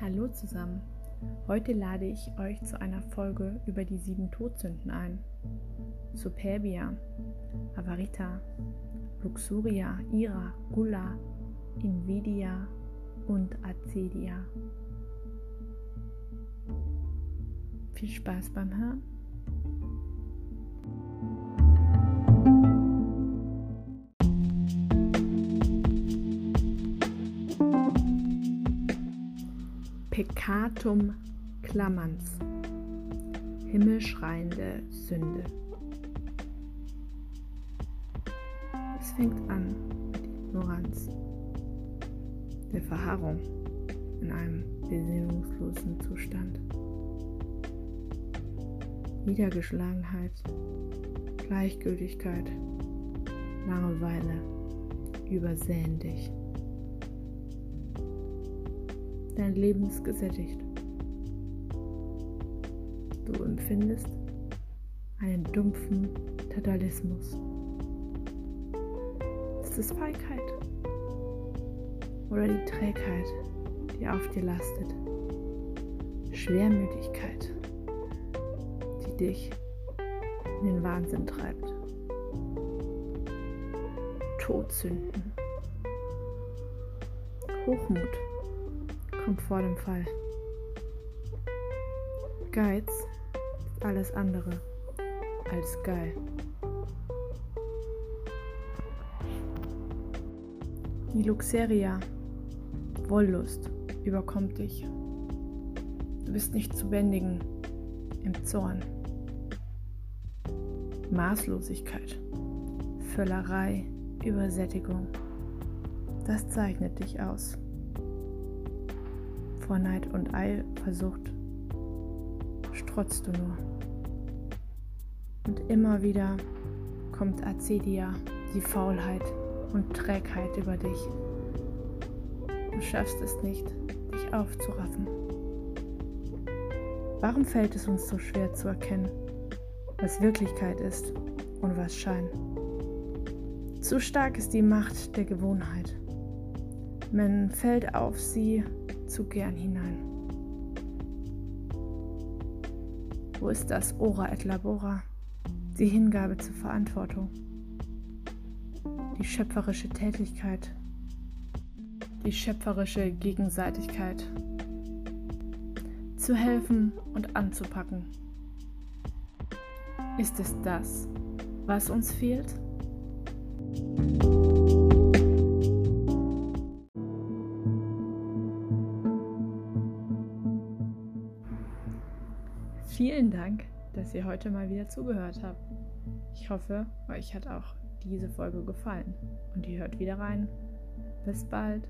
Hallo zusammen. Heute lade ich euch zu einer Folge über die sieben Todsünden ein. Superbia, Avarita, Luxuria, Ira, Gula, Invidia und Acedia. Viel Spaß beim Hören. Peccatum Klammans. Himmelschreiende Sünde. Es fängt an mit Ignoranz, der Verharrung in einem besinnungslosen Zustand. Niedergeschlagenheit, Gleichgültigkeit, Langeweile übersäen dich. Dein Leben ist gesättigt. Du empfindest einen dumpfen Totalismus. Ist es Feigheit oder die Trägheit, die auf dir lastet? Schwermütigkeit, die dich in den Wahnsinn treibt. Todsünden. Hochmut kommt vor dem Fall. Geiz ist alles andere als geil. Die Luxeria, Wollust, überkommt dich. Du bist nicht zu bändigen im Zorn. Maßlosigkeit, Völlerei, Übersättigung, das zeichnet dich aus vor Neid und Eifersucht strotzt du nur. Und immer wieder kommt Acedia, die Faulheit und Trägheit über dich. Du schaffst es nicht, dich aufzuraffen. Warum fällt es uns so schwer zu erkennen, was Wirklichkeit ist und was Schein? Zu stark ist die Macht der Gewohnheit. Man fällt auf sie zu gern hinein. Wo ist das Ora et Labora, die Hingabe zur Verantwortung, die schöpferische Tätigkeit, die schöpferische Gegenseitigkeit, zu helfen und anzupacken? Ist es das, was uns fehlt? Vielen Dank, dass ihr heute mal wieder zugehört habt. Ich hoffe, euch hat auch diese Folge gefallen und ihr hört wieder rein. Bis bald.